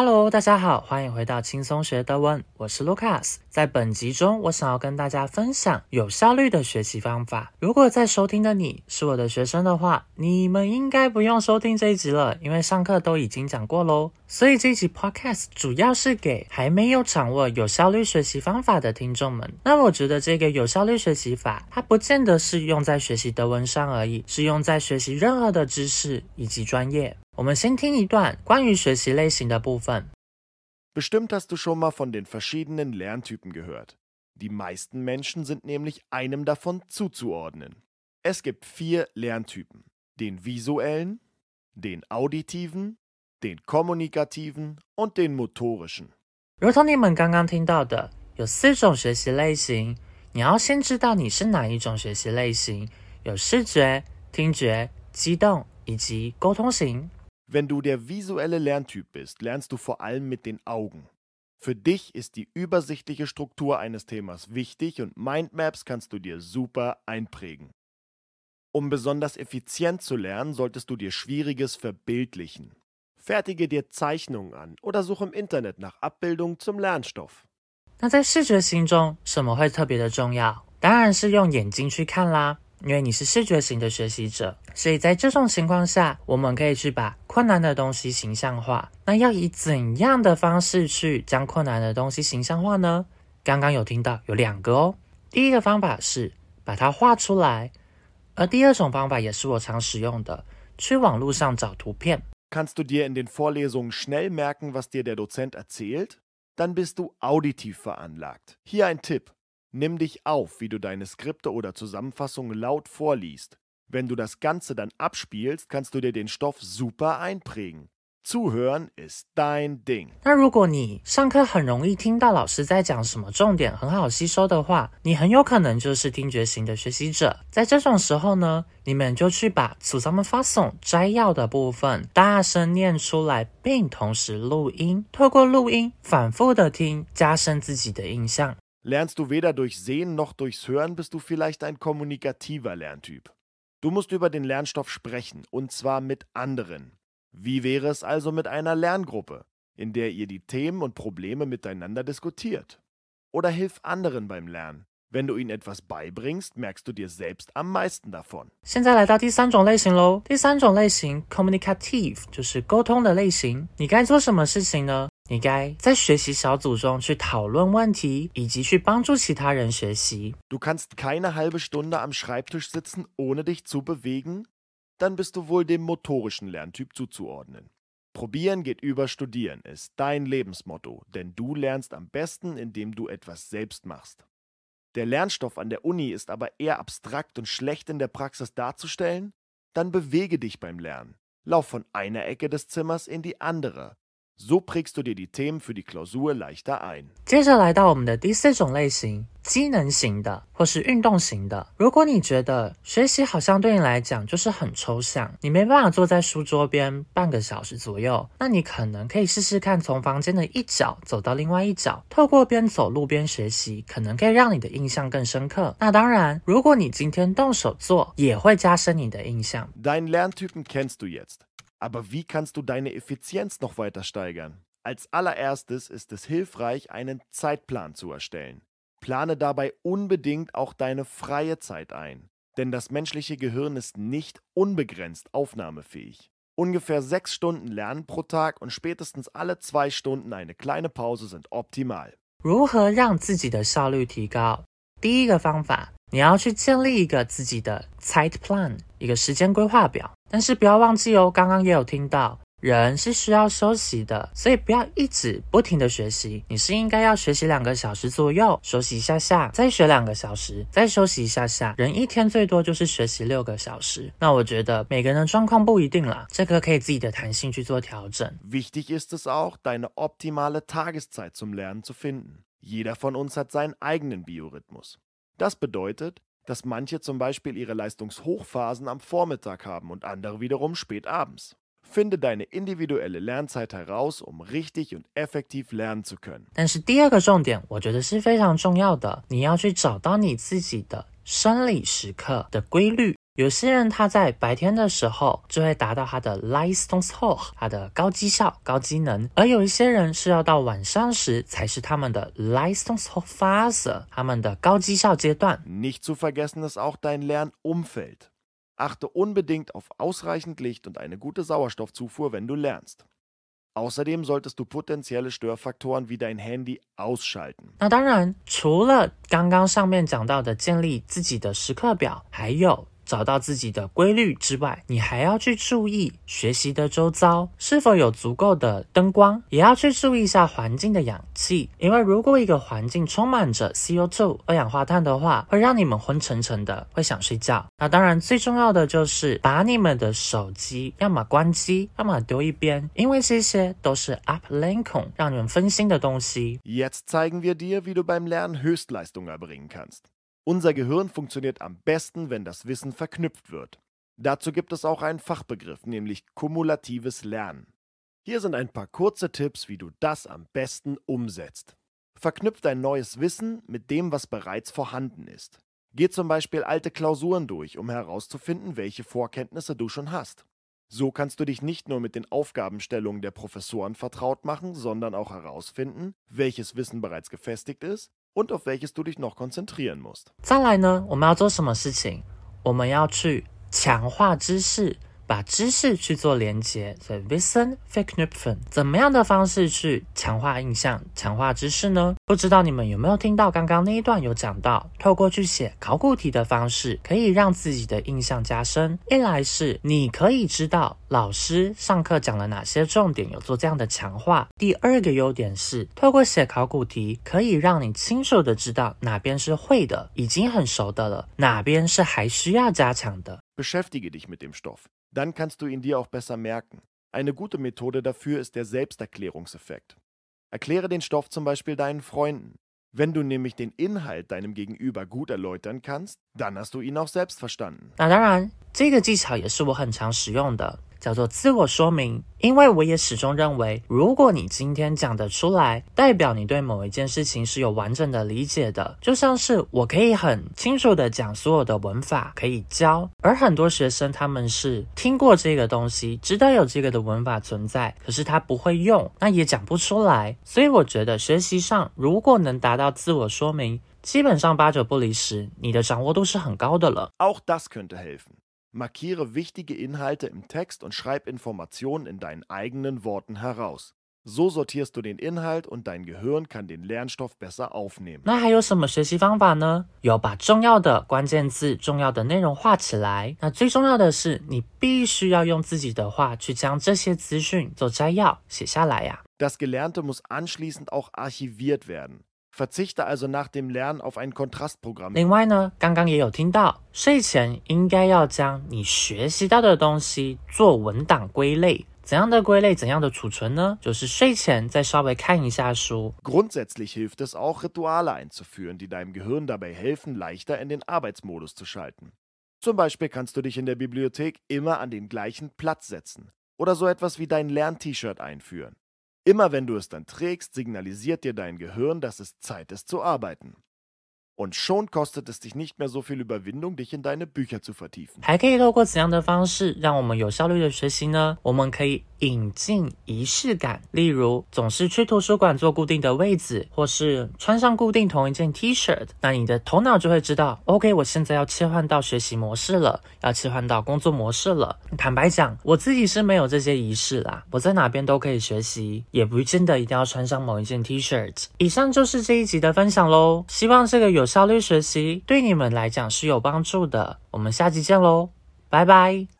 Hello，大家好，欢迎回到轻松学德文，我是 Lucas。在本集中，我想要跟大家分享有效率的学习方法。如果在收听的你是我的学生的话，你们应该不用收听这一集了，因为上课都已经讲过喽。所以这一集 Podcast 主要是给还没有掌握有效率学习方法的听众们。那我觉得这个有效率学习法，它不见得是用在学习德文上而已，是用在学习任何的知识以及专业。我们先听一段关于学习类型的部分。Bestimmt hast du schon mal von den verschiedenen Lerntypen gehört. Die meisten Menschen sind nämlich einem davon zuzuordnen. Es gibt vier Lerntypen. Den visuellen, den auditiven, den kommunikativen und den motorischen. 如同你们刚刚听到的，有四种学习类型。你要先知道你是哪一种学习类型，有视觉、听觉、机动以及沟通型。 wenn du der visuelle Lerntyp bist, lernst du vor allem mit den Augen. Für dich ist die übersichtliche Struktur eines Themas wichtig und Mindmaps kannst du dir super einprägen. Um besonders effizient zu lernen, solltest du dir Schwieriges verbildlichen. Fertige dir Zeichnungen an oder suche im Internet nach Abbildungen zum Lernstoff. 那在视觉型中，什么会特别的重要？当然是用眼睛去看啦。 因为你是视觉型的学习者，所以在这种情况下，我们可以去把困难的东西形象化。那要以怎样的方式去将困难的东西形象化呢？刚刚有听到有两个哦。第一个方法是把它画出来，而第二种方法也是我常使用的，去网络上找图片。Kannst du dir in den Vorlesungen schnell merken, was dir der Dozent erzählt? Dann bist du auditiv veranlagt. Hier ein Tipp. Nimm dich auf, wie du deine Skripte oder Zusammenfassungen laut vorliest. Wenn du das Ganze dann abspielst, kannst du dir den Stoff super einprägen. Zuhören ist dein Ding。那如果你上课很容易听到老师在讲什么重点，很好吸收的话，你很有可能就是听觉型的学习者。在这种时候呢，你们就去把 zusammenfassung 摘要的部分大声念出来，并同时录音，透过录音反复的听，加深自己的印象。Lernst du weder durch Sehen noch durchs Hören, bist du vielleicht ein kommunikativer Lerntyp. Du musst über den Lernstoff sprechen, und zwar mit anderen. Wie wäre es also mit einer Lerngruppe, in der ihr die Themen und Probleme miteinander diskutiert? Oder hilf anderen beim Lernen. Wenn du ihnen etwas beibringst, merkst du dir selbst am meisten davon. 现在来到第三种类型喽。第三种类型 communicative 就是沟通的类型。你该做什么事情呢？你该在学习小组中去讨论问题，以及去帮助其他人学习。Du kannst keine halbe Stunde am Schreibtisch sitzen, ohne dich zu bewegen? Dann bist du wohl dem motorischen Lerntyp zuzuordnen. Probieren geht über Studieren ist dein Lebensmotto, denn du lernst am besten, indem du etwas selbst machst. Der Lernstoff an der Uni ist aber eher abstrakt und schlecht in der Praxis darzustellen? Dann bewege dich beim Lernen. Lauf von einer Ecke des Zimmers in die andere. So prägst du dir die Themen für die Klausur leichter ein。接着来到我们的第四种类型，机能型的或是运动型的。如果你觉得学习好像对你来讲就是很抽象，你没办法坐在书桌边半个小时左右，那你可能可以试试看从房间的一角走到另外一角，透过边走路边学习，可能可以让你的印象更深刻。那当然，如果你今天动手做，也会加深你的印象。Dein Lerntypen kennst du jetzt. Aber wie kannst du deine Effizienz noch weiter steigern? Als allererstes ist es hilfreich, einen Zeitplan zu erstellen. Plane dabei unbedingt auch deine freie Zeit ein, denn das menschliche Gehirn ist nicht unbegrenzt aufnahmefähig. Ungefähr sechs Stunden Lernen pro Tag und spätestens alle zwei Stunden eine kleine Pause sind optimal. 如何让自己的效率提高？ 第一个方法，你要去建立一个自己的 Zeit Plan，一个时间规划表。但是不要忘记哦，刚刚也有听到，人是需要休息的，所以不要一直不停的学习。你是应该要学习两个小时左右，休息一下下，再学两个小时，再休息一下下。人一天最多就是学习六个小时。那我觉得每个人的状况不一定啦，这个可以自己的弹性去做调整。Jeder von uns hat seinen eigenen Biorhythmus. Das bedeutet, dass manche zum Beispiel ihre Leistungshochphasen am Vormittag haben und andere wiederum spät abends. Finde deine individuelle Lernzeit heraus, um richtig und effektiv lernen zu können. 但是第二个重点，我觉得是非常重要的，你要去找到你自己的生理时刻的规律。 有些人他在白天的时候就会达到他的 Leistungshoch，他的高绩效、高机能，而有一些人是要到晚上时才是他们的 Leistungshochphase，他们的高绩效阶段。Nicht zu vergessen ist auch dein Lernumfeld. Achte unbedingt auf ausreichend Licht und eine gute Sauerstoffzufuhr, wenn du lernst. Außerdem solltest du potenzielle Störfaktoren wie dein Handy ausschalten. 那当然，除了刚刚上面讲到的建立自己的时刻表，还有找到自己的规律之外，你还要去注意学习的周遭是否有足够的灯光，也要去注意一下环境的氧气。因为如果一个环境充满着 CO2 二氧化碳的话，会让你们昏沉沉的，会想睡觉。那当然，最重要的就是把你们的手机要么关机，要么丢一边，因为这些都是 Ablenkung，让你们分心的东西。Jetzt zeigen wir dir, wie du beim Lernen Höchstleistung erbringen kannst. Unser Gehirn funktioniert am besten, wenn das Wissen verknüpft wird. Dazu gibt es auch einen Fachbegriff, nämlich kumulatives Lernen. Hier sind ein paar kurze Tipps, wie du das am besten umsetzt. Verknüpft dein neues Wissen mit dem, was bereits vorhanden ist. Geh zum Beispiel alte Klausuren durch, um herauszufinden, welche Vorkenntnisse du schon hast. So kannst du dich nicht nur mit den Aufgabenstellungen der Professoren vertraut machen, sondern auch herausfinden, welches Wissen bereits gefestigt ist 再来呢，我们要做什么事情？我们要去强化知识，把知识去做连接，所以 Wissen verknüpfen，怎么样的方式去强化印象、强化知识呢？不知道你们有没有听到刚刚那一段有讲到，透过去写考古题的方式，可以让自己的印象加深。一来是你可以知道老师上课讲了哪些重点，有做这样的强化；第二个优点是，透过写考古题，可以让你清楚的知道哪边是会的，已经很熟的了，哪边是还需要加强的。Beschäftige dich mit dem Stoff. Dann kannst du ihn dir auch besser merken. Eine gute Methode dafür ist der Selbsterklärungseffekt. Erkläre den Stoff zum Beispiel deinen Freunden. Wenn du nämlich den Inhalt deinem Gegenüber gut erläutern kannst, dann hast du ihn auch selbst verstanden. 那当然，这个技巧也是我很常使用的， 叫做自我说明。因为我也始终认为，如果你今天讲得出来，代表你对某一件事情是有完整的理解的。就像是我可以很清楚的讲所有的文法，可以教，而很多学生他们是听过这个东西，知道有这个的文法存在，可是他不会用，那也讲不出来。所以我觉得学习上如果能达到自我说明，基本上八九不离十，你的掌握度是很高的了。Auch das könnte helfen. Markiere wichtige Inhalte im Text und schreib Informationen in deinen eigenen Worten heraus. So sortierst du den Inhalt und dein Gehirn kann den Lernstoff besser aufnehmen. 那还有什么学习方法呢？有把重要的关键字、重要的内容画起来。那最重要的是，你必须要用自己的话去将这些资讯做摘要写下来呀、 Das Gelernte muss anschließend auch archiviert werden. Verzichte also nach dem Lernen auf ein Kontrastprogramm. 另外呢，刚刚也有听到，睡前应该要将你学习到的东西做文档归类。怎样的归类，怎样的储存呢？就是睡前再稍微看一下书， Grundsätzlich hilft es auch, Rituale einzuführen, die deinem Gehirn dabei helfen, leichter in den Arbeitsmodus zu schalten. Zum Beispiel kannst du dich in der Bibliothek immer an den gleichen Platz setzen oder so etwas wie dein Lern-T-Shirt einführen. Immer wenn du es dann trägst, signalisiert dir dein Gehirn, dass es Zeit ist zu arbeiten. Und schon kostet es dich nicht mehr so viel Überwindung, dich in deine Bücher zu vertiefen. 还可以透过怎样的方式让我们有效率的学习呢？我们可以引进仪式感，例如总是去图书馆坐固定的位置，或是穿上固定同一件 T 恤，那你的头脑就会知道，OK，我现在要切换到学习模式了，要切换到工作模式了。坦白讲，我自己是没有这些仪式啦，我在哪边都可以学习，也不见得一定要穿上某一件 T 恤。以上就是这一集的分享喽，希望这个有效率学习对你们来讲是有帮助的。我们下期见喽，拜拜。